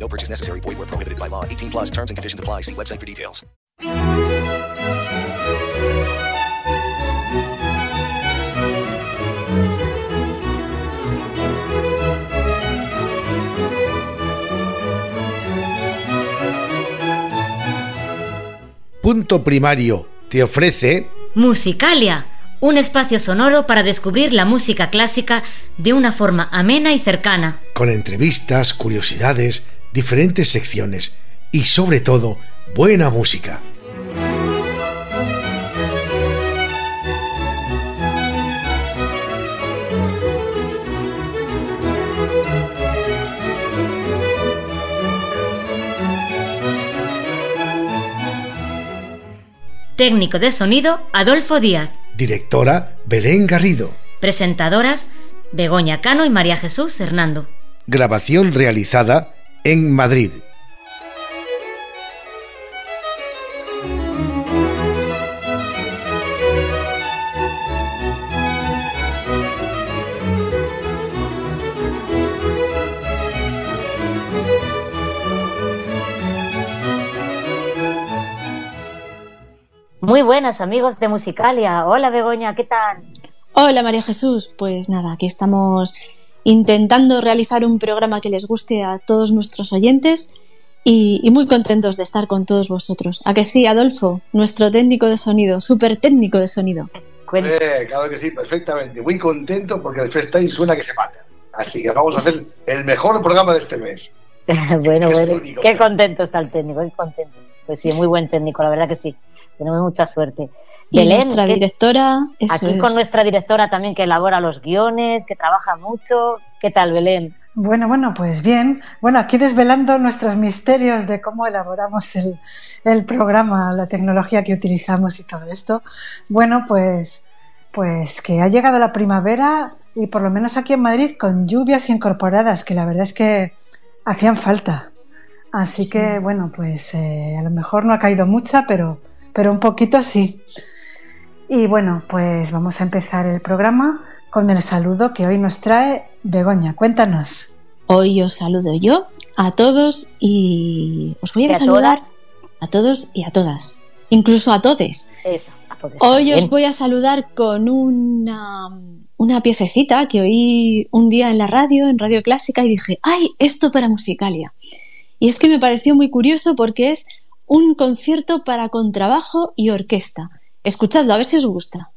No purchase necessary. Void where prohibited by law. 18 plus terms and conditions apply. See website for details. Punto Primario te ofrece Musicalia, un espacio sonoro para descubrir la música clásica de una forma amena y cercana. con entrevistas, curiosidades, diferentes secciones y sobre todo buena música. Técnico de sonido, Adolfo Díaz. Directora Belén Garrido. Presentadoras, Begoña Cano y María Jesús Hernando. Grabación realizada en Madrid. Muy buenas amigos de Musicalia. Hola Begoña, ¿qué tal? Hola María Jesús, pues nada, aquí estamos intentando realizar un programa que les guste a todos nuestros oyentes y, y muy contentos de estar con todos vosotros. ¿A que sí, Adolfo? Nuestro técnico de sonido, súper técnico de sonido. Eh, claro que sí, perfectamente. Muy contento porque el freestyle suena que se mata. Así que vamos a hacer el mejor programa de este mes. bueno, Es bueno, qué contento está el técnico, qué contento. Pues sí, muy buen técnico, la verdad que sí. Tenemos mucha suerte. Y Belén, nuestra ¿qué- directora, eso aquí es. con nuestra directora también que elabora los guiones, que trabaja mucho. ¿Qué tal, Belén? Bueno, bueno, pues bien. Bueno, aquí desvelando nuestros misterios de cómo elaboramos el, el programa, la tecnología que utilizamos y todo esto. Bueno, pues, pues que ha llegado la primavera y por lo menos aquí en Madrid con lluvias incorporadas, que la verdad es que hacían falta. Así Sí. que, bueno, pues eh, a lo mejor no ha caído mucha, pero, pero un poquito sí. Y bueno, pues vamos a empezar el programa con el saludo que hoy nos trae Begoña. Cuéntanos. Hoy os saludo yo a todos y os voy a, ¿Y a saludar todas? a todos y a todas, incluso a todes. Eso, a todos Hoy también. os voy a saludar con una, una piececita que oí un día en la radio, en Radio Clásica, y dije, ¡ay, esto para Musicalia! Y es que me pareció muy curioso porque es un concierto para contrabajo y orquesta. Escuchadlo, a ver si os gusta.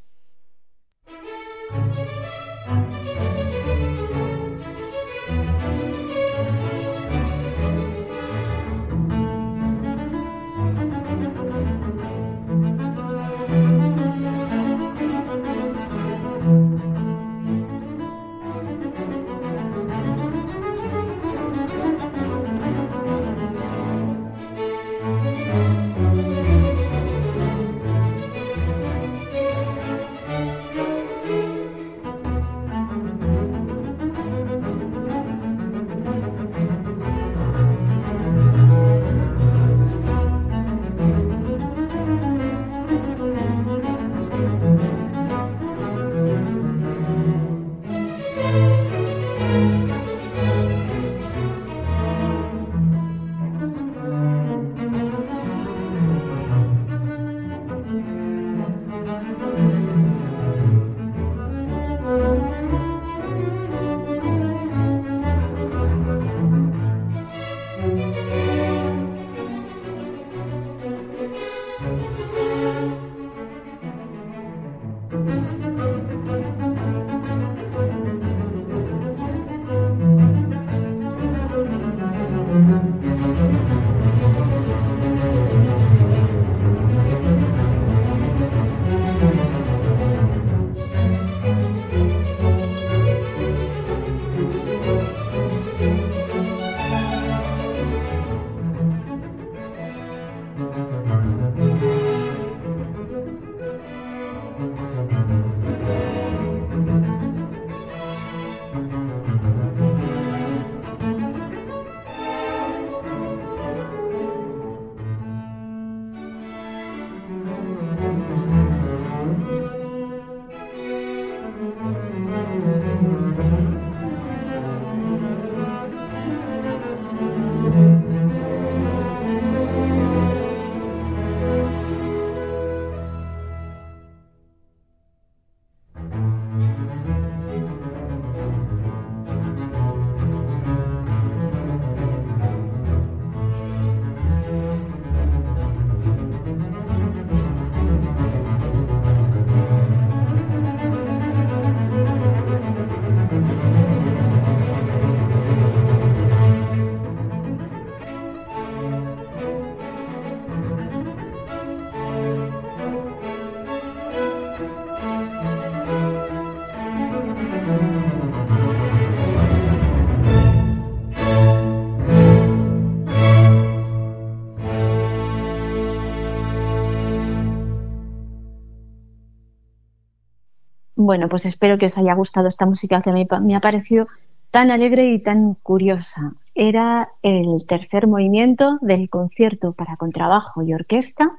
Bueno, pues espero que os haya gustado esta música que me, me ha parecido tan alegre y tan curiosa. Era el tercer movimiento del concierto para contrabajo y orquesta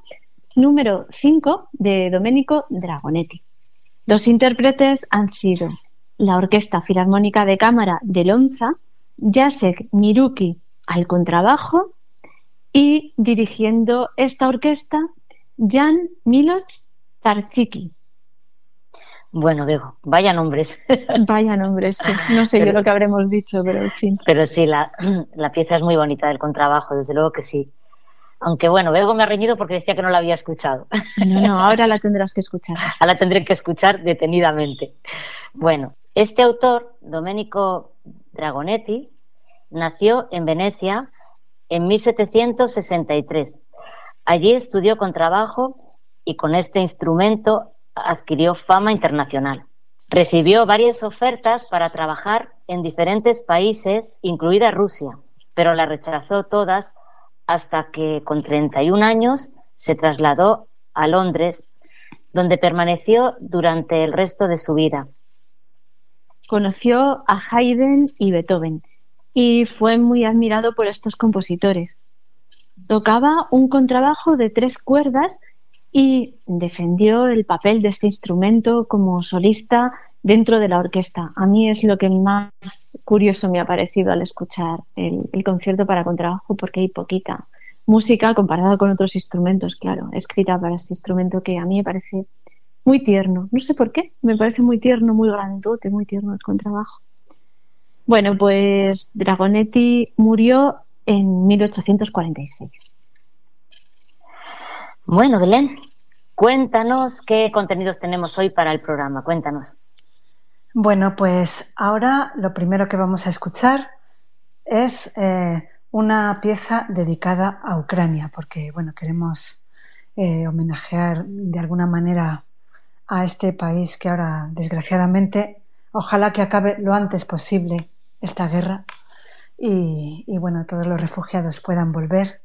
número 5 de Domenico Dragonetti. Los intérpretes han sido la Orquesta Filarmónica de Cámara de Lonza, Jacek Miruki al contrabajo y dirigiendo esta orquesta Jan Milos Tarziki. Bueno, digo, vaya nombres. Vaya nombres, sí. No sé yo lo que habremos dicho, pero en fin. Pero sí, la, la pieza es muy bonita del contrabajo, desde luego que sí. Aunque bueno, Bego me ha reñido porque decía que no la había escuchado. No, no, ahora la tendrás que escuchar. Ahora la tendré que escuchar detenidamente. Bueno, este autor, Domenico Dragonetti, nació en Venecia en 1763. Allí estudió con trabajo y con este instrumento adquirió fama internacional. Recibió varias ofertas para trabajar en diferentes países, incluida Rusia, pero las rechazó todas hasta que con 31 años se trasladó a Londres, donde permaneció durante el resto de su vida. Conoció a Haydn y Beethoven y fue muy admirado por estos compositores. Tocaba un contrabajo de tres cuerdas y defendió el papel de este instrumento como solista dentro de la orquesta. A mí es lo que más curioso me ha parecido al escuchar el, concierto para contrabajo porque hay poquita música comparada con otros instrumentos, claro, escrita para este instrumento que a mí me parece muy tierno. No sé por qué, me parece muy tierno, muy grandote, muy tierno el contrabajo. Bueno, pues Dragonetti murió en 1846. Bueno, Belén, cuéntanos qué contenidos tenemos hoy para el programa. Cuéntanos. Bueno, pues ahora lo primero que vamos a escuchar es eh, una pieza dedicada a Ucrania, porque bueno, queremos eh, homenajear de alguna manera a este país que ahora, desgraciadamente, ojalá que acabe lo antes posible esta guerra y, bueno, todos los refugiados puedan volver.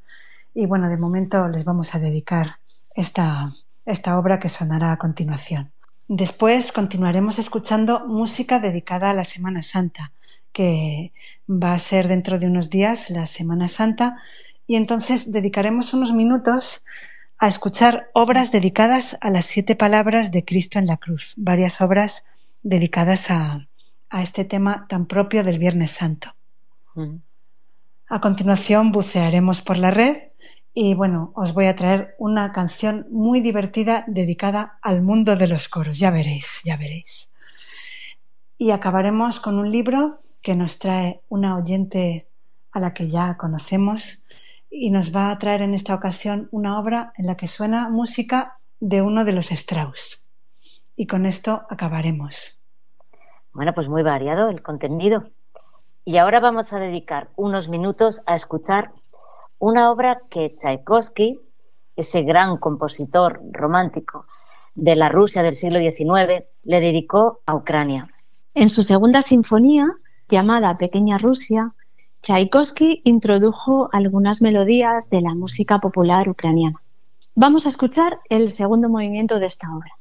Y bueno, de momento les vamos a dedicar esta, esta obra que sonará a continuación. Después continuaremos escuchando música dedicada a la Semana Santa, que va a ser dentro de unos días la Semana Santa, y entonces dedicaremos unos minutos a escuchar obras dedicadas a las siete palabras de Cristo en la cruz, varias obras dedicadas a, a este tema tan propio del Viernes Santo. A continuación bucearemos por la red y bueno, os voy a traer una canción muy divertida dedicada al mundo de los coros, ya veréis, ya veréis. Y acabaremos con un libro que nos trae una oyente a la que ya conocemos, y nos va a traer en esta ocasión una obra en la que suena música de uno de los Strauss. Y con esto acabaremos. Bueno, pues muy variado el contenido. Y ahora vamos a dedicar unos minutos a escuchar una obra que Tchaikovsky, ese gran compositor romántico de la Rusia del siglo XIX, le dedicó a Ucrania. En su segunda sinfonía, llamada Pequeña Rusia, Tchaikovsky introdujo algunas melodías de la música popular ucraniana. Vamos a escuchar el segundo movimiento de esta obra.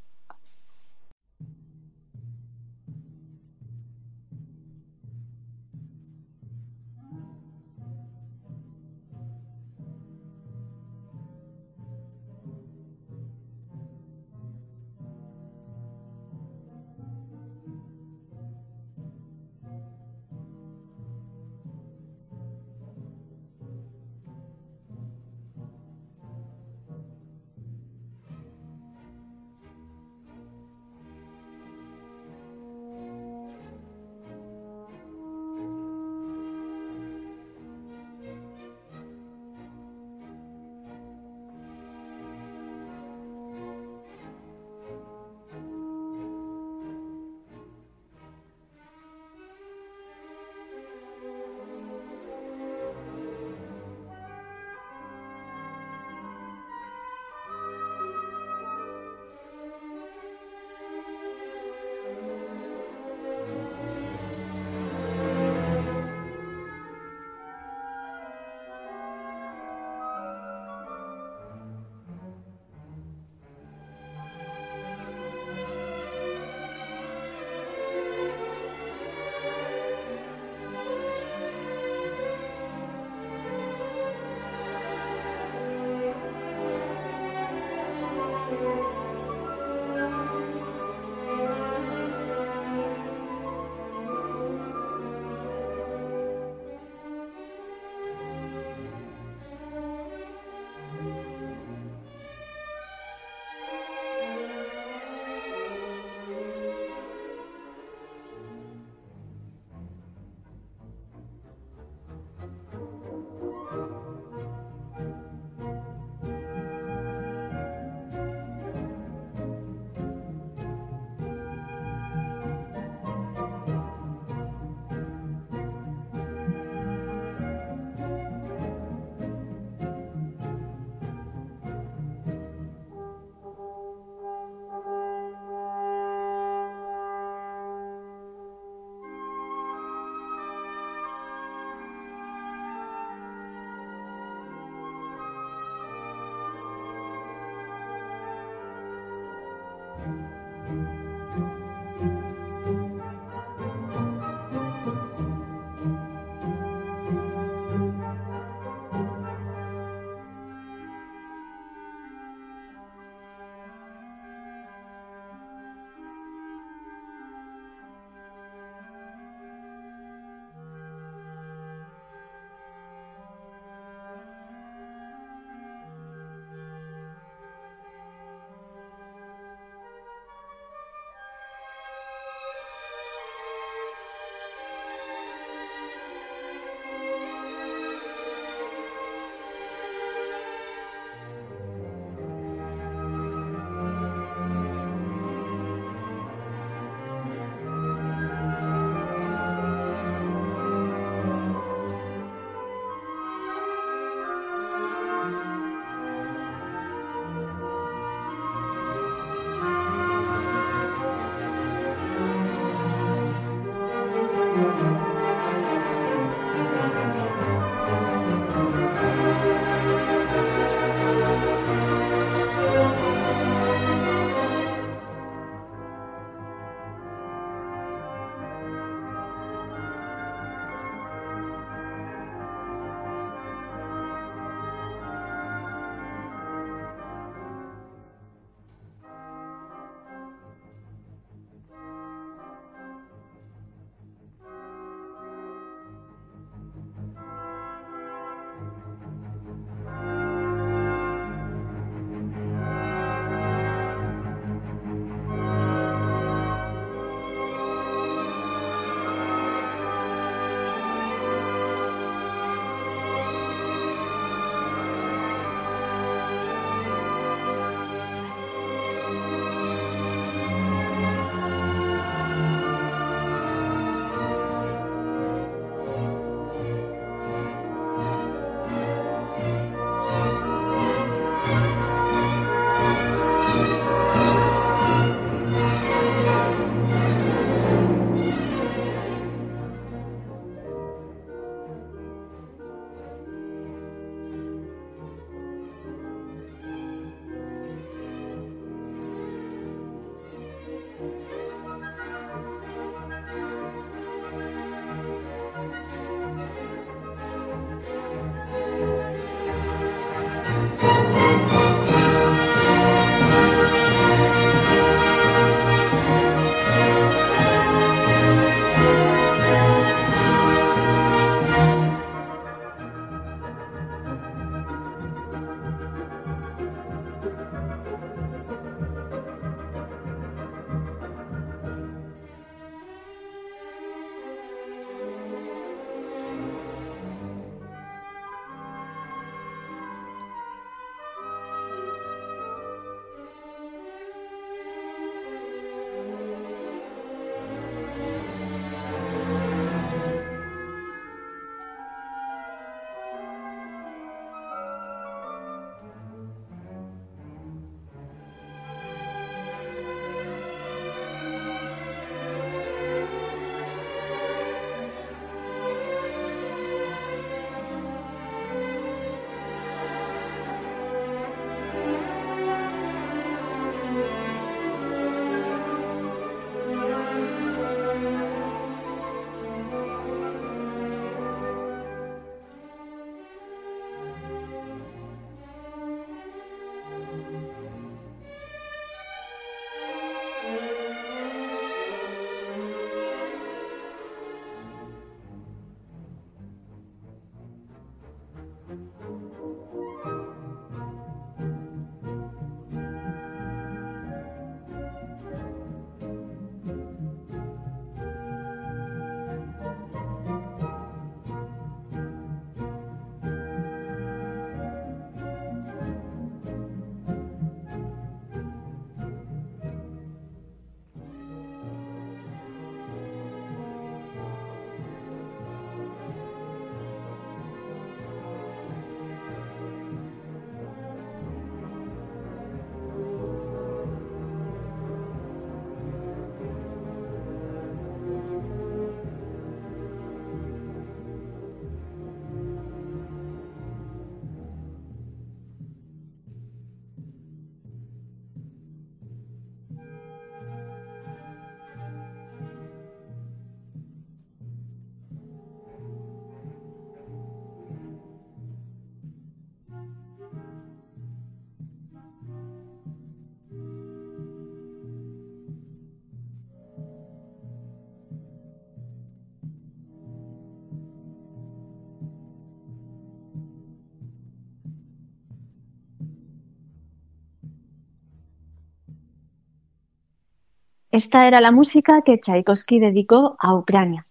Esta era la música que Tchaikovsky dedicó a Ucrania.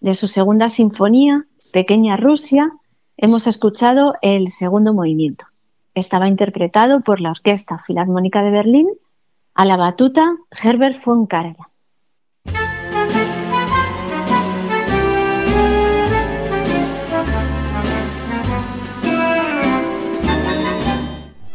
De su segunda sinfonía, Pequeña Rusia, hemos escuchado el segundo movimiento. Estaba interpretado por la Orquesta Filarmónica de Berlín a la batuta Herbert von Karajan.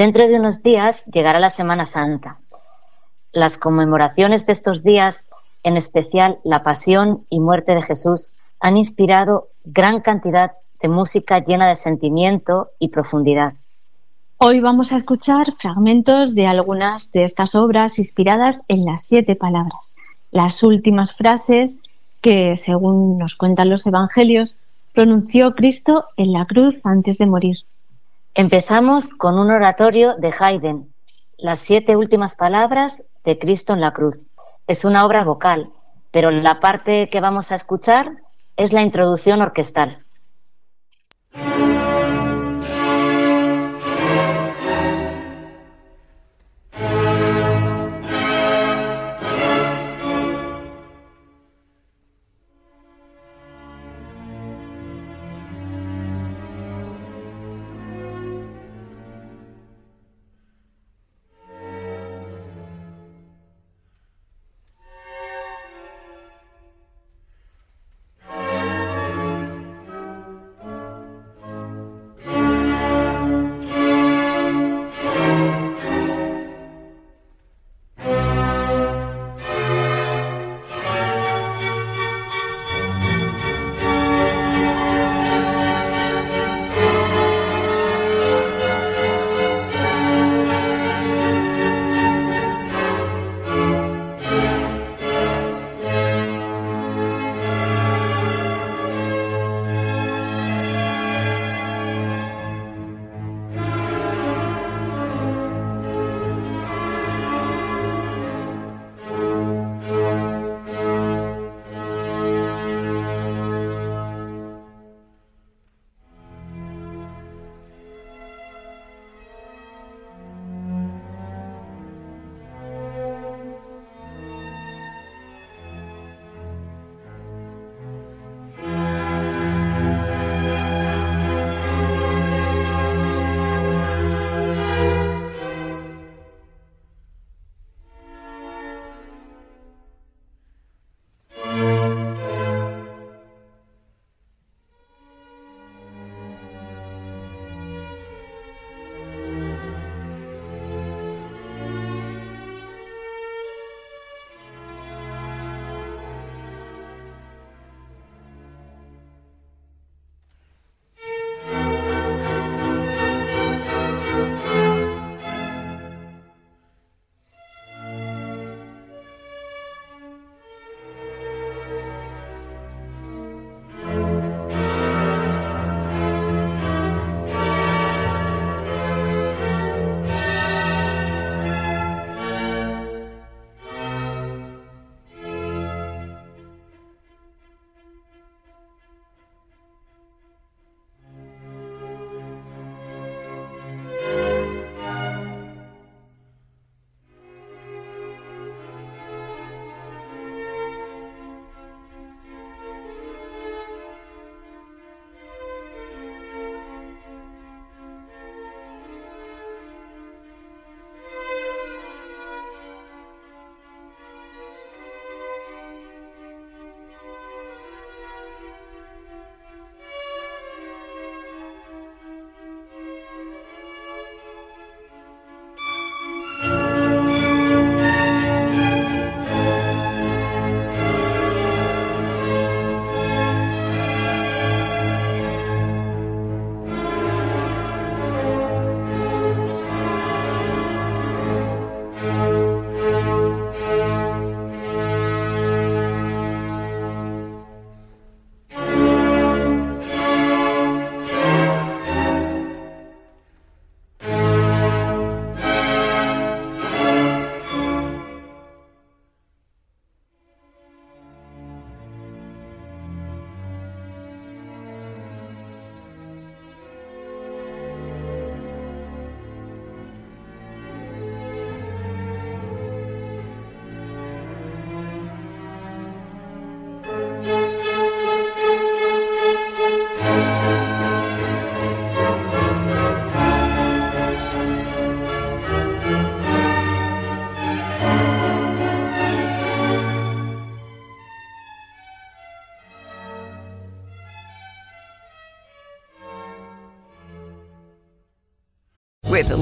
Dentro de unos días llegará la Semana Santa. Las conmemoraciones de estos días, en especial la pasión y muerte de Jesús, han inspirado gran cantidad de música llena de sentimiento y profundidad. Hoy vamos a escuchar fragmentos de algunas de estas obras inspiradas en las siete palabras, las últimas frases que, según nos cuentan los evangelios, pronunció Cristo en la cruz antes de morir. Empezamos con un oratorio de Haydn, las siete últimas palabras de Cristo en la cruz. Es una obra vocal, pero la parte que vamos a escuchar es la introducción orquestal.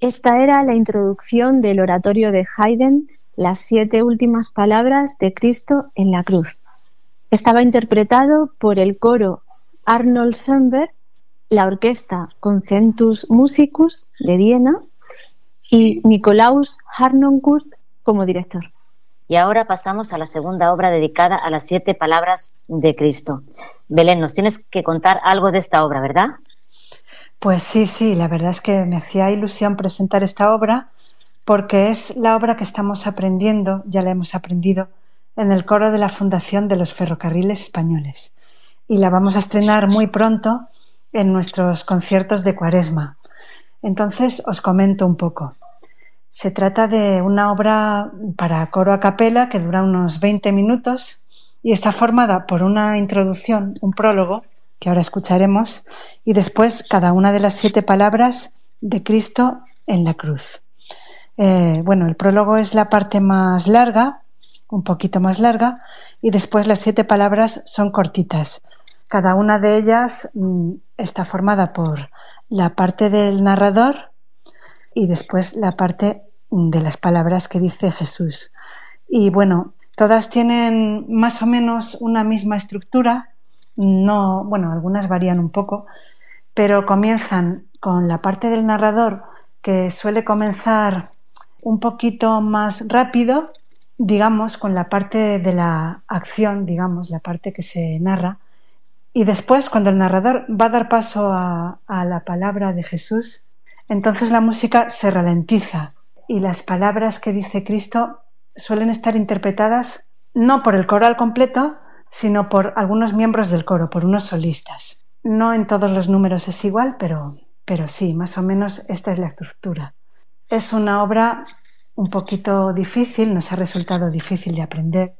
Esta era la introducción del oratorio de Haydn, las siete últimas palabras de Cristo en la cruz. Estaba interpretado por el coro Arnold Schoenberg, la orquesta Concentus Musicus de Viena y Nikolaus Harnoncourt como director. Y ahora pasamos a la segunda obra dedicada a las siete palabras de Cristo. Belén, nos tienes que contar algo de esta obra, ¿verdad? Pues sí, sí, la verdad es que me hacía ilusión presentar esta obra porque es la obra que estamos aprendiendo, ya la hemos aprendido, en el coro de la Fundación de los Ferrocarriles Españoles. Y la vamos a estrenar muy pronto en nuestros conciertos de Cuaresma. Entonces os comento un poco. Se trata de una obra para coro a capela que dura unos 20 minutos y está formada por una introducción, un prólogo, que ahora escucharemos, y después cada una de las siete palabras de Cristo en la cruz. Eh, bueno, el prólogo es la parte más larga, un poquito más larga, y después las siete palabras son cortitas. Cada una de ellas mm, está formada por la parte del narrador y después la parte de las palabras que dice Jesús. Y bueno, todas tienen más o menos una misma estructura, no, bueno, algunas varían un poco, pero comienzan con la parte del narrador que suele comenzar un poquito más rápido, digamos, con la parte de la acción, digamos, la parte que se narra. Y después, cuando el narrador va a dar paso a, a la palabra de Jesús, entonces la música se ralentiza y las palabras que dice Cristo suelen estar interpretadas no por el coro al completo, sino por algunos miembros del coro, por unos solistas. No en todos los números es igual, pero, pero sí, más o menos esta es la estructura. Es una obra un poquito difícil, nos ha resultado difícil de aprender.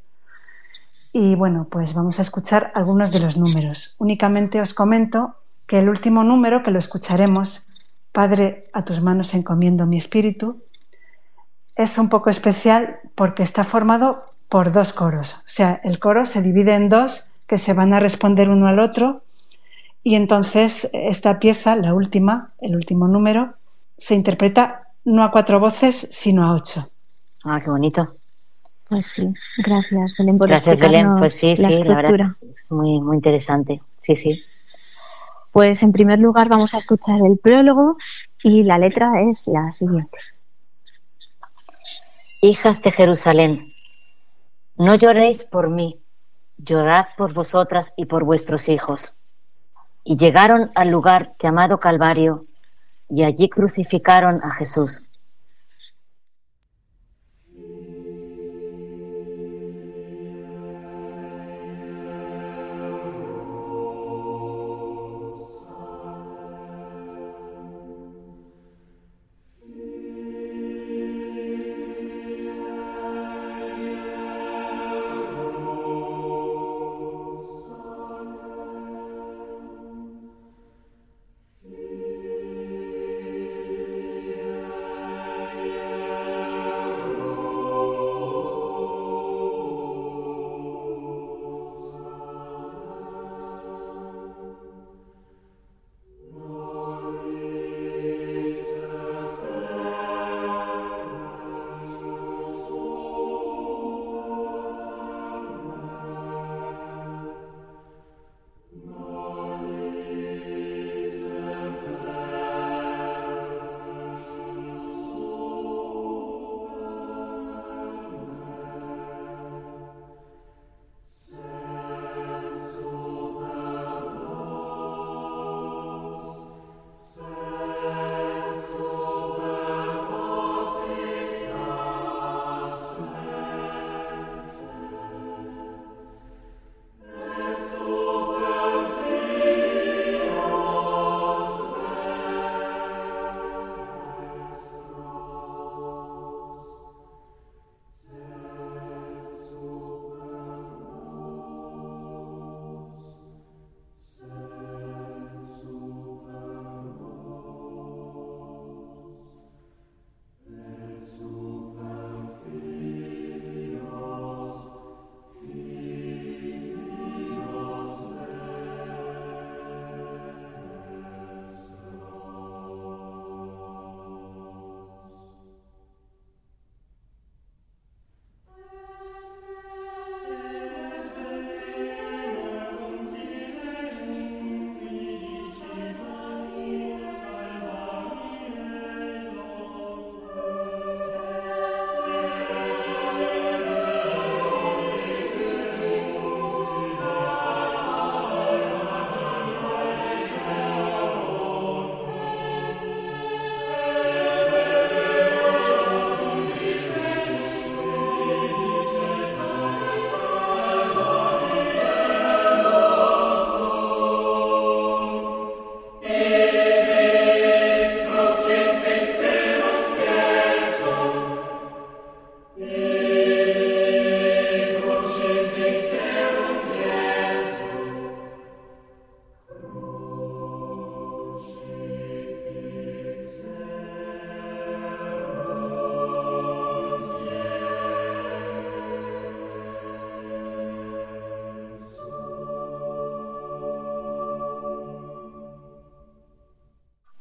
Y bueno, pues vamos a escuchar algunos de los números. Únicamente os comento que el último número, que lo escucharemos, Padre, a tus manos encomiendo mi espíritu, es un poco especial porque está formado por dos coros. O sea, el coro se divide en dos que se van a responder uno al otro y entonces esta pieza, la última, el último número, se interpreta no a cuatro voces, sino a ocho. Ah, qué bonito. Pues sí, gracias Belén por Gracias Belén, pues sí, la sí, la estructura. verdad es muy, muy interesante. Sí, sí. Pues en primer lugar vamos a escuchar el prólogo y la letra es la siguiente. Hijas de Jerusalén, no lloréis por mí, llorad por vosotras y por vuestros hijos. Y llegaron al lugar llamado Calvario, y allí crucificaron a Jesús.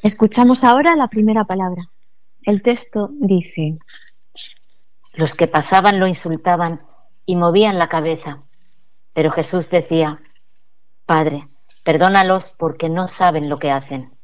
Escuchamos ahora la primera palabra. El texto dice, Los que pasaban lo insultaban y movían la cabeza. Pero Jesús decía, Padre, perdónalos porque no saben lo que hacen.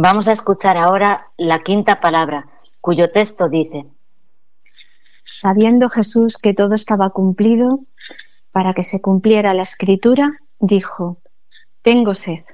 Vamos a escuchar ahora la quinta palabra, cuyo texto dice, Sabiendo Jesús que todo estaba cumplido, para que se cumpliera la escritura, dijo, Tengo sed.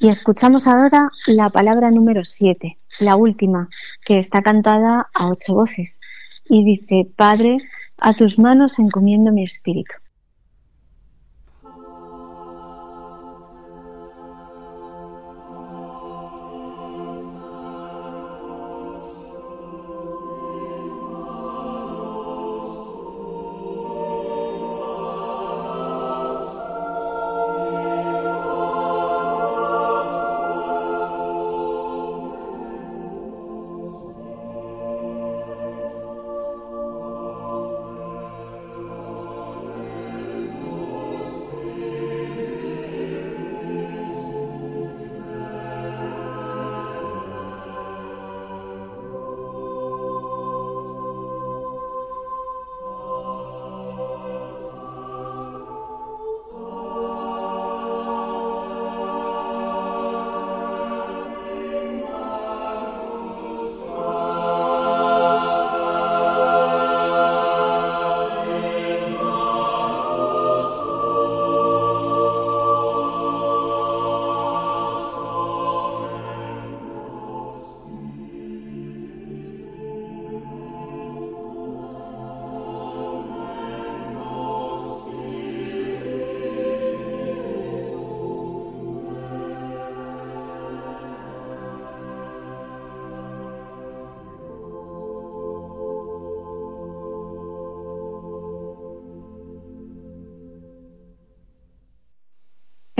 Y escuchamos ahora la palabra número 7, la última, que está cantada a ocho voces. Y dice, Padre, a tus manos encomiendo mi espíritu.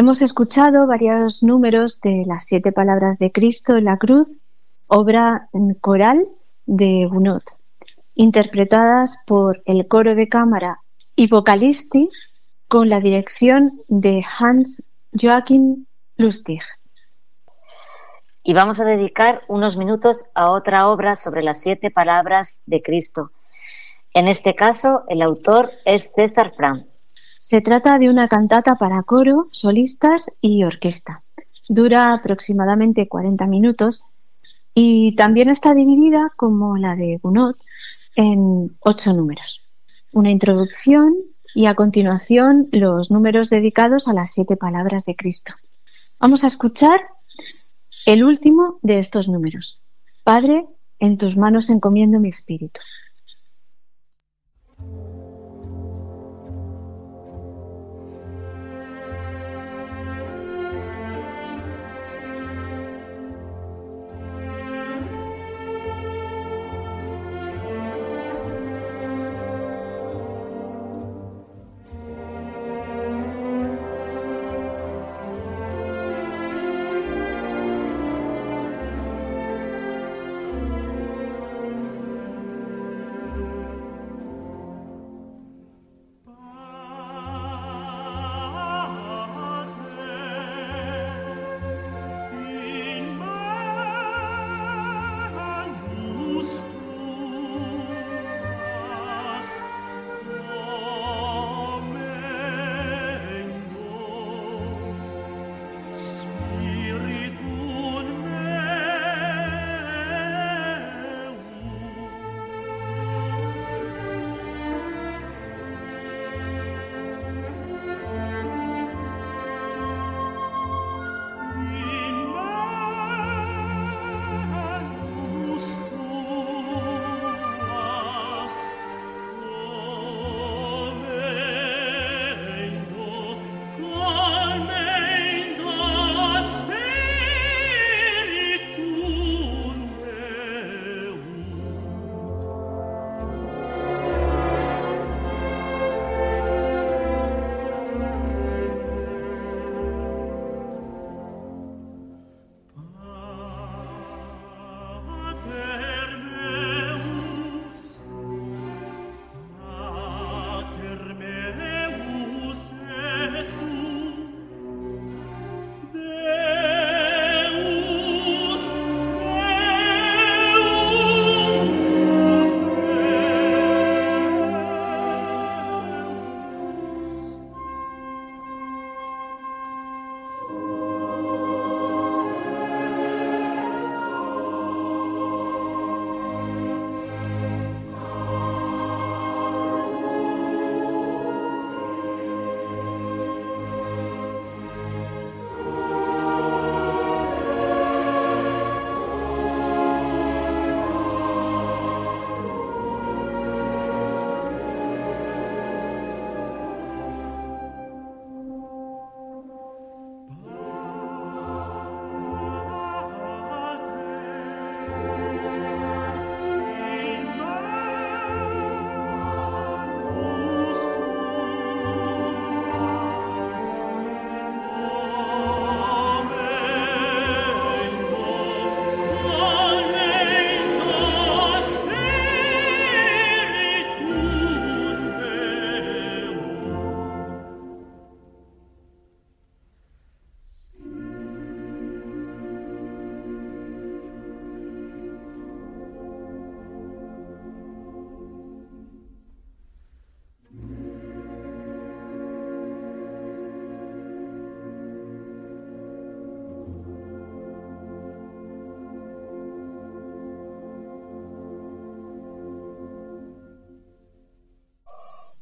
Hemos escuchado varios números de las siete palabras de Cristo en la cruz, obra coral de Gounod, interpretadas por el coro de cámara y vocalisti con la dirección de Hans Joachim Lustig. Y vamos a dedicar unos minutos a otra obra sobre las siete palabras de Cristo. En este caso, el autor es César Frank. Se trata de una cantata para coro, solistas y orquesta. Dura aproximadamente 40 minutos y también está dividida, como la de Gounod, en ocho números. Una introducción y a continuación los números dedicados a las siete palabras de Cristo. Vamos a escuchar el último de estos números. Padre, en tus manos encomiendo mi espíritu.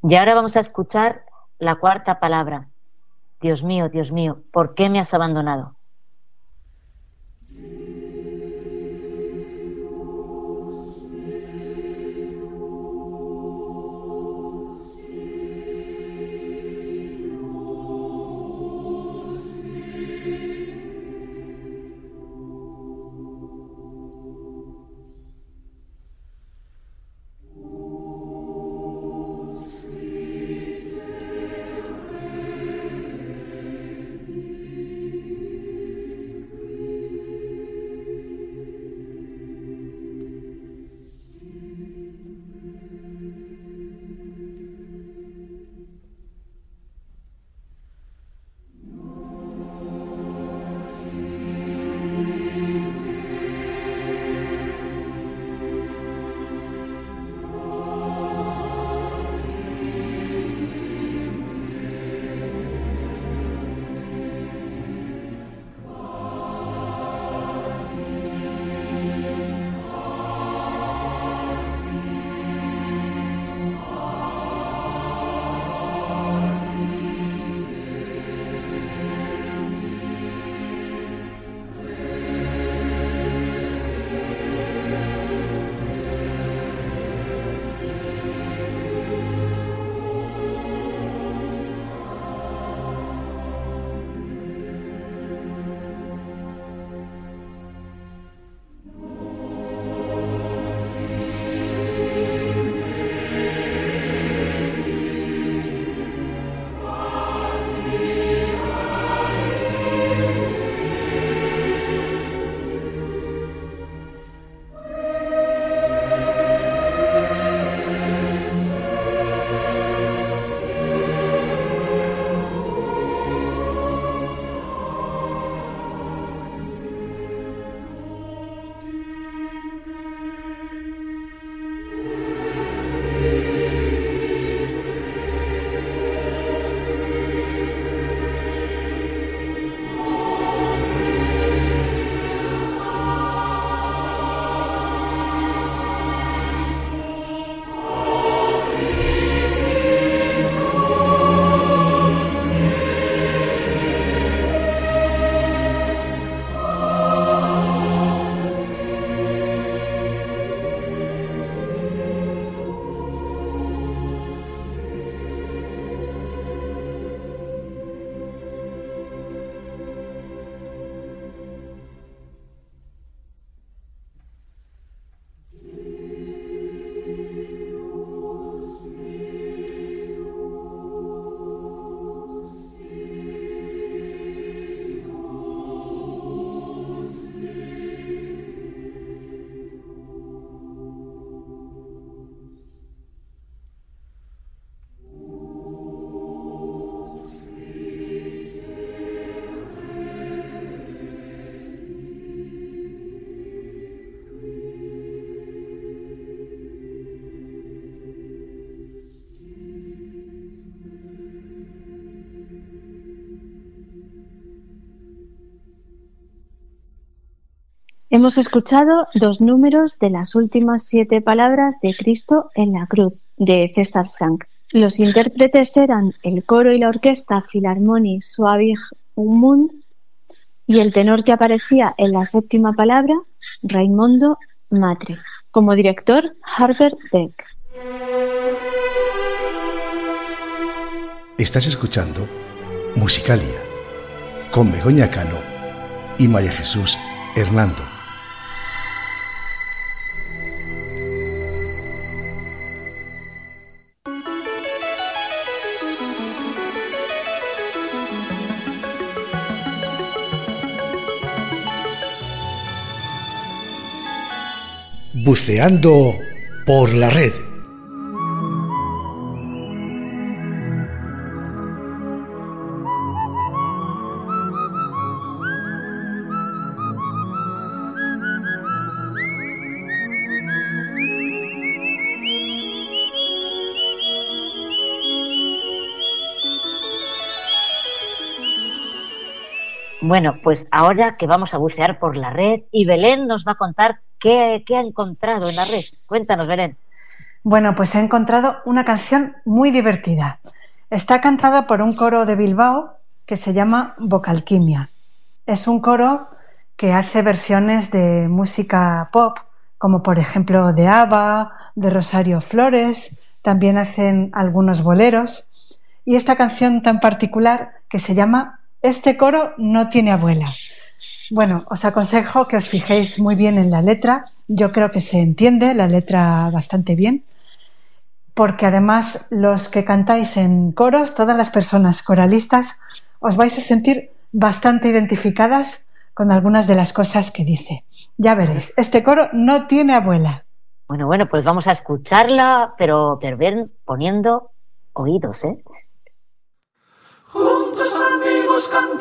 Y ahora vamos a escuchar la cuarta palabra. Dios mío, Dios mío, ¿por qué me has abandonado? Hemos escuchado dos números de las últimas siete palabras de Cristo en la cruz, de César Frank. Los intérpretes eran el coro y la orquesta Philharmonie Suavig Mund y el tenor que aparecía en la séptima palabra, Raimondo Matre. Como director, Harbert Beck. Estás escuchando Musicalia con Begoña Cano y María Jesús Hernando. Buceando por la red. Bueno, pues ahora que vamos a bucear por la red y Belén nos va a contar qué, ha encontrado en la red. Cuéntanos, Belén. Bueno, pues he encontrado una canción muy divertida. Está cantada por un coro de Bilbao que se llama Vocalquimia. Es un coro que hace versiones de música pop, como por ejemplo de ABBA, de Rosario Flores, también hacen algunos boleros. Y esta canción tan particular que se llama Este coro no tiene abuela. Bueno, os aconsejo que os fijéis muy bien en la letra. Yo creo que se entiende la letra bastante bien, porque además los que cantáis en coros, todas las personas coralistas, os vais a sentir bastante identificadas con algunas de las cosas que dice. Ya veréis, este coro no tiene abuela. Bueno, bueno, pues vamos a escucharla, pero, pero bien poniendo oídos, ¿eh? Juntos amigos cantemos,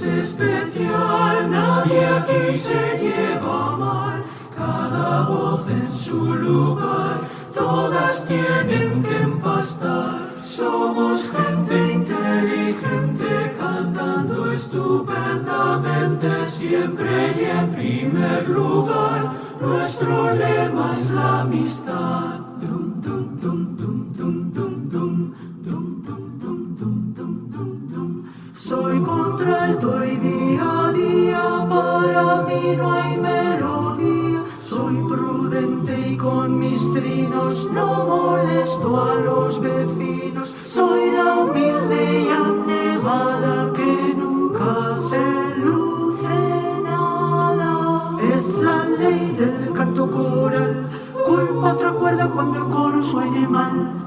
es especial, nadie aquí se lleva mal, cada voz en su lugar, todas tienen que empastar. Somos gente inteligente cantando estupendamente siempre y en primer lugar. Nuestro lema es la amistad. Contralto y día a día para mí no hay melodía. Soy prudente y con mis trinos no molesto a los vecinos. Soy la humilde y abnegada que nunca se luce nada. Es la ley del canto coral. Culpa otra cuerda cuando el coro suene mal.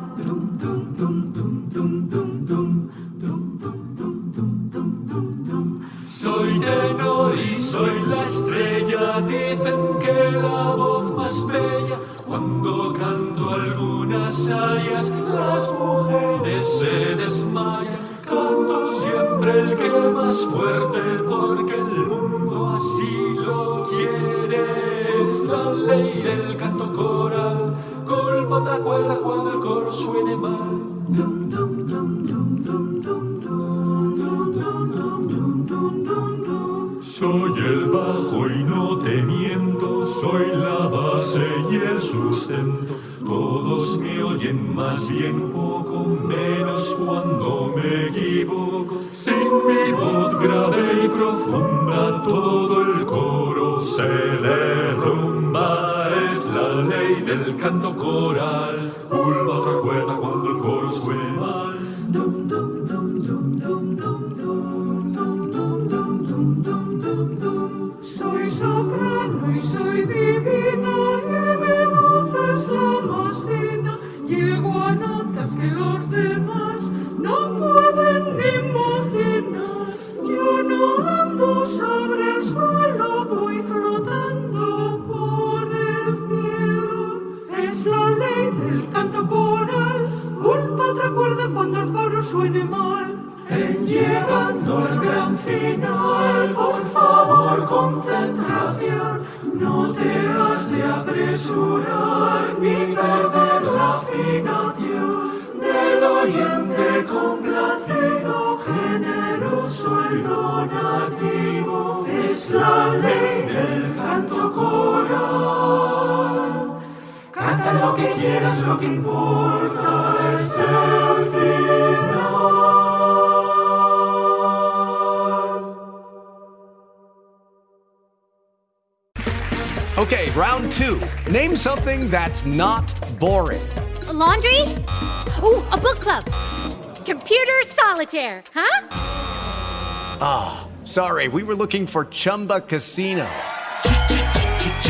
Todo el coro se derrumba. Es la ley del canto coral, Es la ley del canto coral, culpa otra cuerda cuando el coro suene mal. En llegando al gran final, por favor, concentración. No te has de apresurar ni perder la afinación del oyente complacido, generoso y donativo. Lo que quieras, lo que importa es el final. Okay, round two. Name something that's not boring. A laundry? Ooh, a book club. Computer solitaire, huh? Ah, sorry, we were looking for Chumba Casino.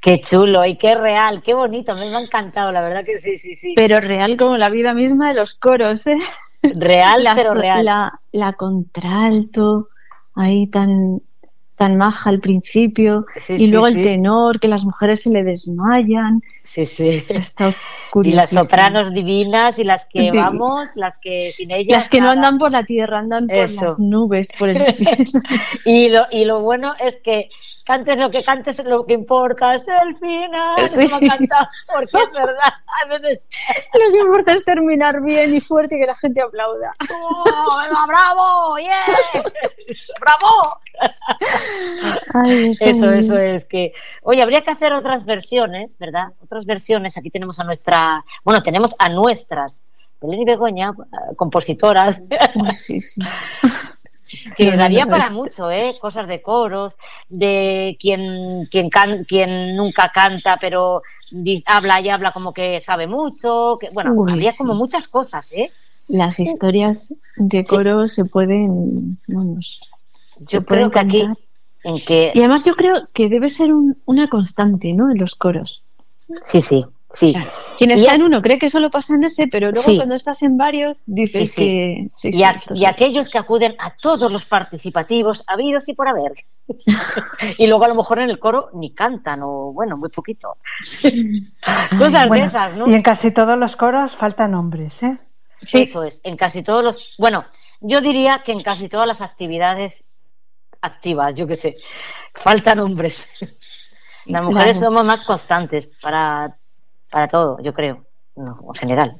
Qué chulo y qué real, qué bonito, me ha encantado, la verdad que sí, sí, sí. Pero real como la vida misma de los coros, ¿eh? Real, La pero real. La, la contralto, ahí tan, tan maja al principio, Sí, y sí, luego sí. el tenor, que las mujeres se le desmayan. Sí, sí. Está Y las sopranos divinas y las que vamos, las que sin ellas. Las que no nada. andan por la tierra, andan por Eso. las nubes, por el cielo. y, lo, y lo bueno es que cantes lo que cantes, lo que importa es el final. Sí. Eso me porque es verdad. A veces. Lo que importa es terminar bien y fuerte y que la gente aplauda. ¡Oh, ¡Bravo! ¡Yeah! ¡Bravo! Ay, Eso, muy- eso es que. Oye, habría que hacer otras versiones, ¿verdad? Otras versiones. Aquí tenemos a nuestra. Bueno, tenemos a nuestras. Belén y Begoña, eh, compositoras. Sí, sí. que daría para mucho, ¿eh? Cosas de coros, de quien, quien, can- quien nunca canta, pero habla y habla como que sabe mucho. Que, bueno, Uy, habría sí. como muchas cosas, ¿eh? Las historias de coro se pueden, vamos, Yo pueden creo que aquí, en que. Y además yo creo que debe ser un- una constante, ¿no? En los coros. Sí, sí, sí. Quien Y está a- en uno cree que solo pasa en ese, pero luego Sí. cuando estás en varios dices Sí, sí. que sí, y, sí, a- esto y sí. aquellos que acuden a todos los participativos habidos y por haber. y luego a lo mejor en el coro ni cantan, o bueno, muy poquito. Cosas Bueno, de esas, ¿no? Y en casi todos los coros faltan hombres, ¿eh? Eso es, en casi todos los. Bueno, yo diría que en casi todas las actividades activas, yo qué sé, faltan hombres. Las mujeres claro. somos más constantes para, para todo, yo creo, no, en general.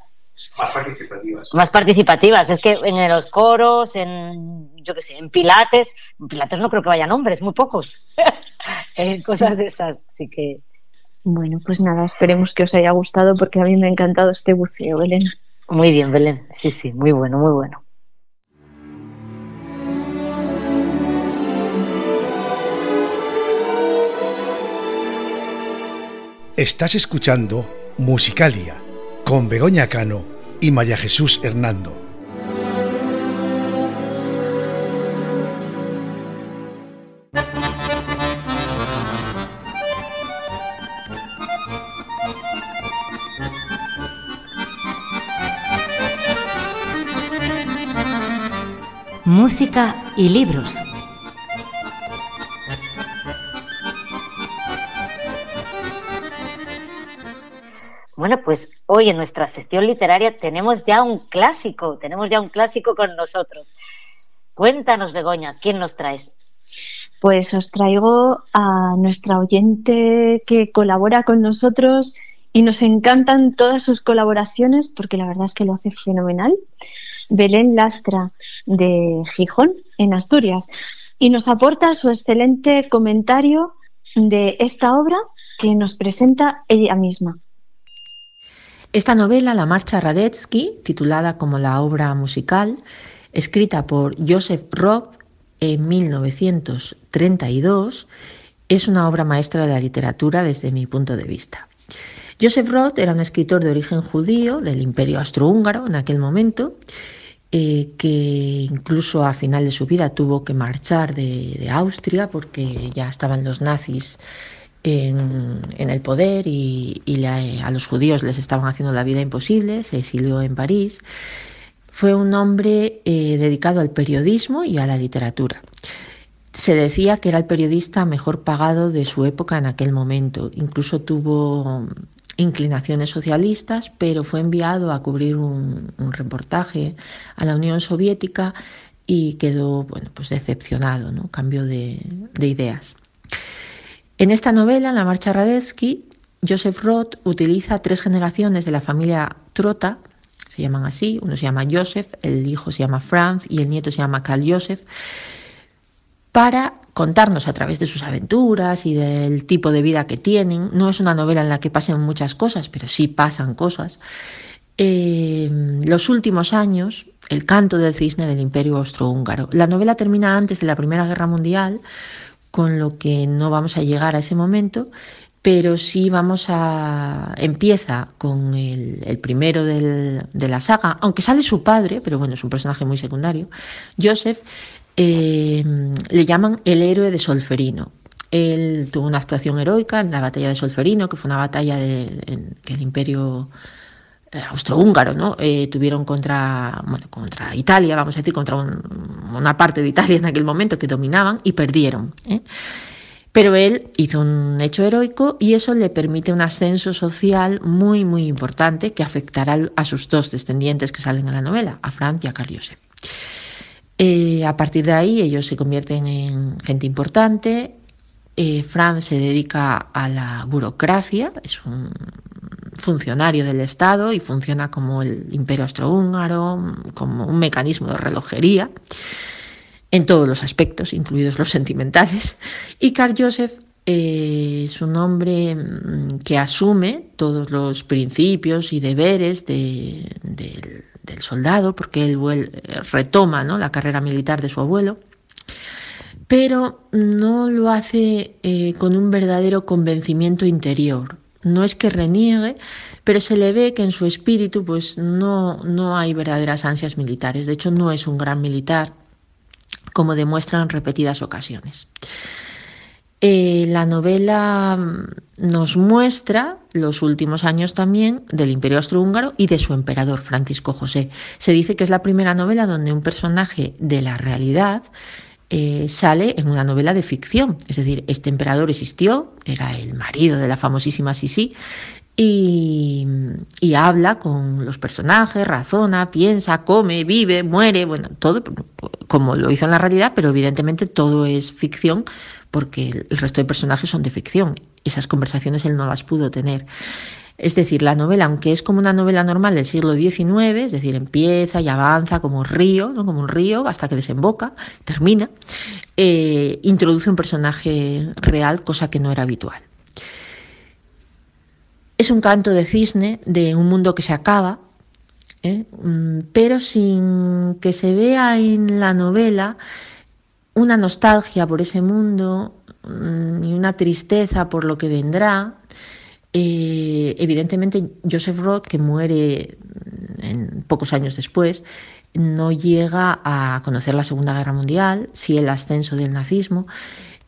Más participativas. Más participativas, es que en los coros, en, yo qué sé, en pilates, en pilates no creo que vayan hombres, muy pocos. en cosas de esas, así que. Bueno, pues nada, esperemos que os haya gustado porque a mí me ha encantado este buceo, Belén. Muy bien, Belén. Sí, sí, muy bueno, muy bueno. Estás escuchando Musicalia con Begoña Cano y María Jesús Hernando. Música y libros. Bueno, pues hoy en nuestra sección literaria tenemos ya un clásico, tenemos ya un clásico con nosotros. Cuéntanos, Begoña, ¿quién nos traes? Pues os traigo a nuestra oyente que colabora con nosotros y nos encantan todas sus colaboraciones porque la verdad es que lo hace fenomenal. Belén Lastra de Gijón, en Asturias, y nos aporta su excelente comentario de esta obra que nos presenta ella misma. Esta novela, La Marcha Radetzky, titulada como la obra musical, escrita por Joseph Roth en 1932, es una obra maestra de la literatura desde mi punto de vista. Joseph Roth era un escritor de origen judío del Imperio Austrohúngaro en aquel momento, eh, que incluso a final de su vida tuvo que marchar de Austria porque ya estaban los nazis en, el poder y, le- a los judíos les estaban haciendo la vida imposible, se exilió en París. Fue un hombre eh, dedicado al periodismo y a la literatura. Se decía que era el periodista mejor pagado de su época en aquel momento. Incluso tuvo inclinaciones socialistas, pero fue enviado a cubrir un, reportaje a la Unión Soviética y quedó bueno, pues decepcionado, ¿no? Cambio de ideas. En esta novela, La Marcha Radetzky, Joseph Roth utiliza tres generaciones de la familia Trota, se llaman así, uno se llama Joseph, el hijo se llama Franz y el nieto se llama Carl Joseph, para contarnos a través de sus aventuras y del tipo de vida que tienen. No es una novela en la que pasen muchas cosas, pero sí pasan cosas. Eh, los últimos años, el canto del cisne del imperio austrohúngaro. La novela termina antes de la Primera Guerra Mundial, con lo que no vamos a llegar a ese momento, pero sí vamos a... empieza con el, primero de la saga, aunque sale su padre, pero bueno, es un personaje muy secundario, Joseph, eh, le llaman el héroe de Solferino. Él tuvo una actuación heroica en la batalla de Solferino, que fue una batalla que el imperio austrohúngaro, ¿no? Eh, tuvieron contra, contra Italia, vamos a decir, contra una parte de Italia en aquel momento que dominaban y perdieron. ¿eh? Pero él hizo un hecho heroico y eso le permite un ascenso social muy, muy importante que afectará a sus dos descendientes que salen en la novela, a Franz y a Carl Joseph. a partir de ahí ellos se convierten en gente importante. Franz se dedica a la burocracia, es un funcionario del Estado y funciona como el imperio austrohúngaro, como un mecanismo de relojería en todos los aspectos, incluidos los sentimentales. Y Karl Joseph eh, es un hombre mm, que asume todos los principios y deberes del soldado, porque él retoma la carrera militar de su abuelo, pero no lo hace eh, con un verdadero convencimiento interior. No es que reniegue, pero se le ve que en su espíritu pues no, no hay verdaderas ansias militares. De hecho, no es un gran militar, como demuestra en repetidas ocasiones. Eh, la novela mm, nos muestra los últimos años también del Imperio Austrohúngaro y de su emperador, Francisco José. Se dice que es la primera novela donde un personaje de la realidad eh, sale en una novela de ficción. Es decir, este emperador existió, era el marido de la famosísima Sisi, y, y, habla con los personajes, razona, piensa, come, vive, muere, bueno, todo como lo hizo en la realidad, pero evidentemente todo es ficción porque el resto de personajes son de ficción. Esas conversaciones él no las pudo tener. Es decir, la novela, aunque es como una novela normal del siglo XIX, es decir, empieza y avanza como un río, ¿no? como un río, hasta que desemboca, termina, eh, introduce un personaje real, cosa que no era habitual. Es un canto de cisne de un mundo que se acaba, ¿eh? mm, pero sin que se vea en la novela una nostalgia por ese mundo mm, y una tristeza por lo que vendrá, eh, evidentemente, Joseph Roth, que muere en pocos años después, no llega a conocer la Segunda Guerra Mundial, sí el ascenso del nazismo,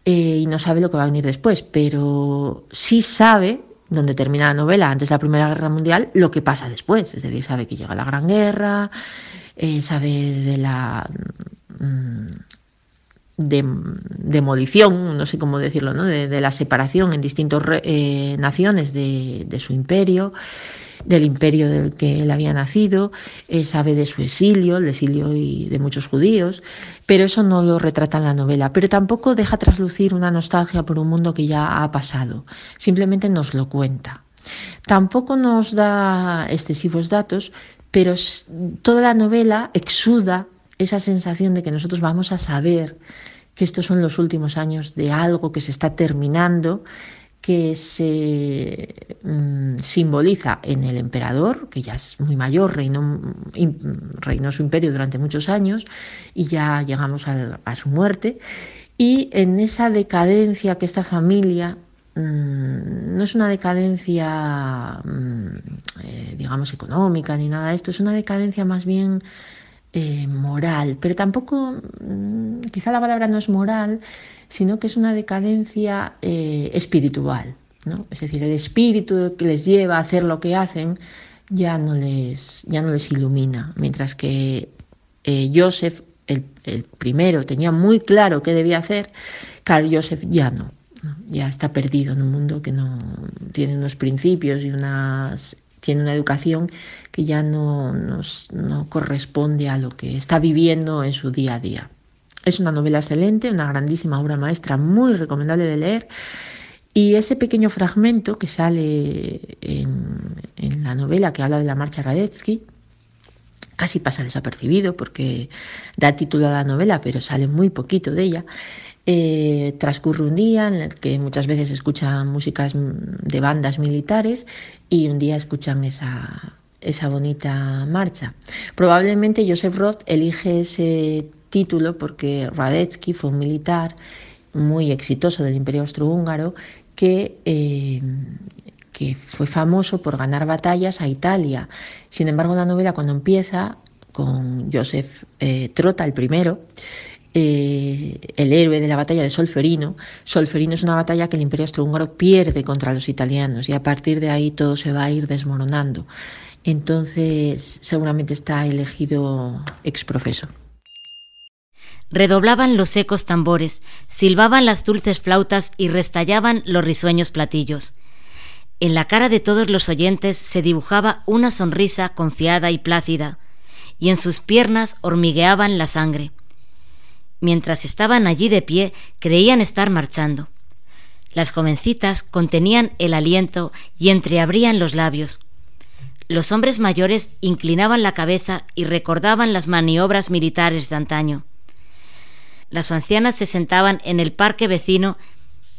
eh, y no sabe lo que va a venir después, pero sí sabe, donde termina la novela, antes de la Primera Guerra Mundial, lo que pasa después. Es decir, sabe que llega la Gran Guerra, eh, sabe de la... De, demolición, no sé cómo decirlo, ¿no? de, la separación en distintas eh, naciones de, su imperio, del imperio del que él había nacido, eh, sabe de su exilio, el exilio y de muchos judíos, pero eso no lo retrata en la novela. Pero tampoco deja traslucir una nostalgia por un mundo que ya ha pasado, simplemente nos lo cuenta. Tampoco nos da excesivos datos, pero toda la novela exuda esa sensación de que nosotros vamos a saber que estos son los últimos años de algo que se está terminando, que se mm, simboliza en el emperador, que ya es muy mayor, reinó, reinó, su imperio durante muchos años y ya llegamos a, su muerte, y en esa decadencia que esta familia mm, no es una decadencia, mm, eh, digamos, económica ni nada de esto, es una decadencia más bien eh, moral, pero tampoco, mm, quizá la palabra no es moral, sino que es una decadencia eh, espiritual. ¿no? Es decir, el espíritu que les lleva a hacer lo que hacen ya no les, ya no les ilumina, mientras que eh, Joseph, el, el, primero, tenía muy claro qué debía hacer, Carl Joseph ya no, no, ya está perdido en un mundo que no tiene unos principios y unas tiene una educación que ya no, no corresponde a lo que está viviendo en su día a día. Es una novela excelente, una grandísima obra maestra, muy recomendable de leer. Y ese pequeño fragmento que sale en, en la novela que habla de la marcha Radetzky, casi pasa desapercibido porque da título a la novela, pero sale muy poquito de ella. Eh, transcurre un día en el que muchas veces escuchan músicas de bandas militares y un día escuchan esa, esa bonita marcha. Probablemente Joseph Roth elige ese título porque Radetzky fue un militar muy exitoso del Imperio Austrohúngaro que, eh, que fue famoso por ganar batallas a Italia. Sin embargo, la novela cuando empieza con Joseph eh, Trota, el primero, eh, el héroe de la batalla de Solferino. Solferino es una batalla que el Imperio Austrohúngaro pierde contra los italianos y a partir de ahí todo se va a ir desmoronando. Entonces, seguramente está elegido exprofeso. Redoblaban los secos tambores, silbaban las dulces flautas y restallaban los risueños platillos. En la cara de todos los oyentes se dibujaba una sonrisa confiada y plácida, y en sus piernas hormigueaban la sangre. Mientras estaban allí de pie, creían estar marchando. Las jovencitas contenían el aliento y entreabrían los labios. Los hombres mayores inclinaban la cabeza y recordaban las maniobras militares de antaño. Las ancianas se sentaban en el parque vecino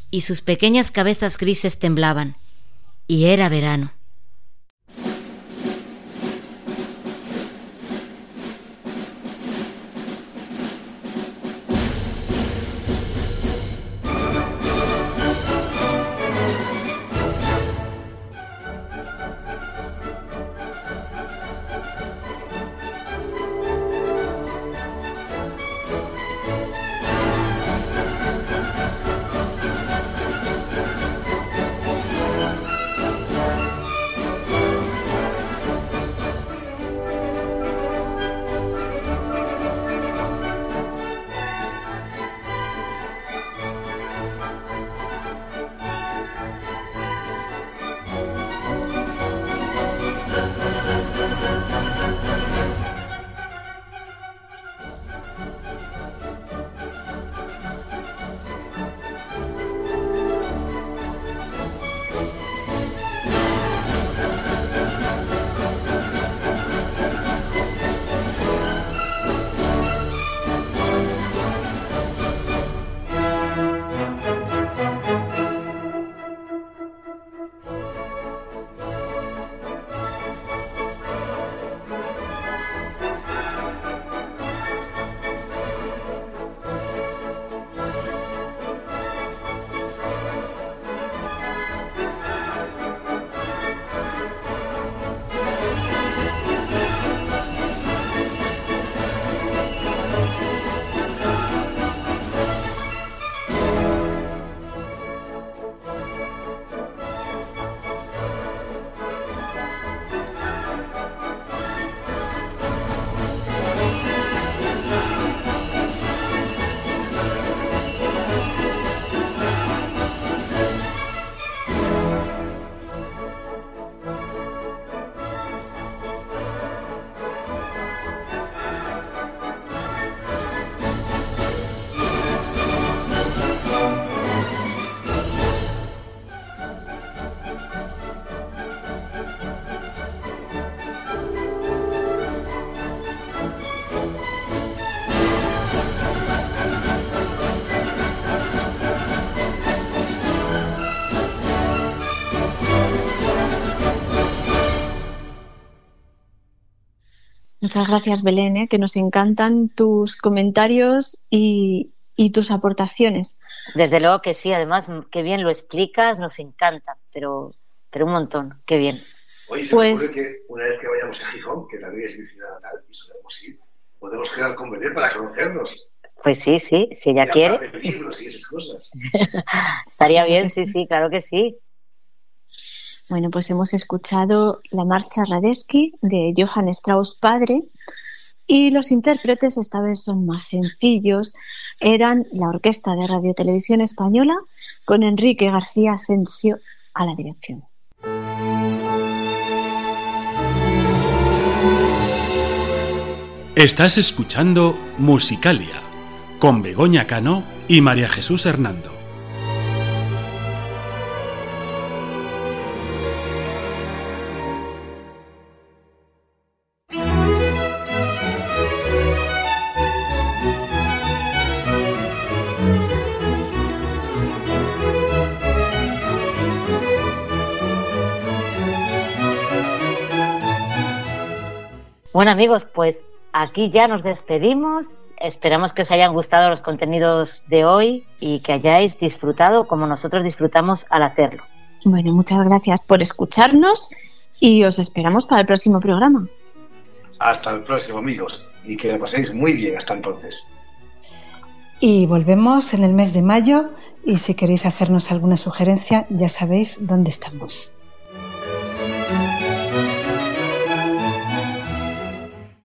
y sus pequeñas cabezas grises temblaban. Y era verano. Muchas gracias, Belén, ¿eh? que nos encantan tus comentarios y, tus aportaciones. Desde luego que sí, además, qué bien lo explicas, nos encanta, pero, pero un montón, qué bien. Oye, se pues... me ocurre que una vez que vayamos a Gijón, que también es mi ciudad natal, y solemos ir, podemos quedar con Belén para conocernos. Pues sí, sí, si ella quiere. De libros y esas cosas. Estaría bien, sí, sí, claro que sí. Bueno, pues hemos escuchado la marcha Radetzky de Johann Strauss padre y los intérpretes esta vez son más sencillos. Eran la Orquesta de Radio Televisión Española con Enrique García Asensio a la dirección. Estás escuchando Musicalia con Begoña Cano y María Jesús Hernando. Bueno amigos, pues aquí ya nos despedimos. Esperamos que os hayan gustado los contenidos de hoy y que hayáis disfrutado como nosotros disfrutamos al hacerlo. Bueno, muchas gracias por escucharnos y os esperamos para el próximo programa. Hasta el próximo, amigos, y que lo paséis muy bien hasta entonces. Y volvemos en el mes de mayo y si queréis hacernos alguna sugerencia ya sabéis dónde estamos.